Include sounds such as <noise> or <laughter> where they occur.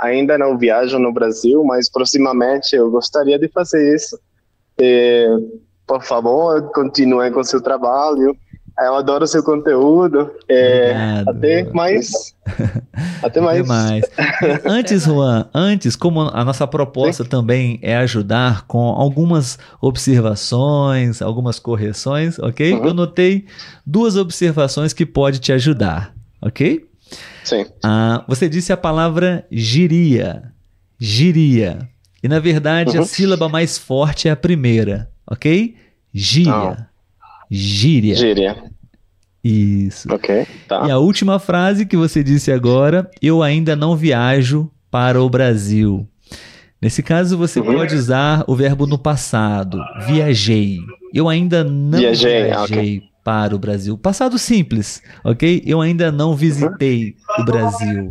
ainda não viajo no Brasil, mas proximamente eu gostaria de fazer isso. E, por favor, continue com seu trabalho. Eu adoro seu conteúdo. É, <laughs> até mais. Até mais. Até mais. Antes, Juan, antes, como a nossa proposta Sim. também é ajudar com algumas observações, algumas correções, ok? Uhum. Eu notei duas observações que pode te ajudar, ok? Sim. Ah, você disse a palavra giria. Giria. E na verdade uhum. a sílaba mais forte é a primeira, ok? Gíria. Ah. Gíria. Gíria. Isso. Ok, tá. E a última frase que você disse agora, eu ainda não viajo para o Brasil. Nesse caso, você uhum. pode usar o verbo no passado. Viajei. Eu ainda não viajei, viajei okay. Para o Brasil. Passado simples, ok? Eu ainda não visitei uhum. o Brasil.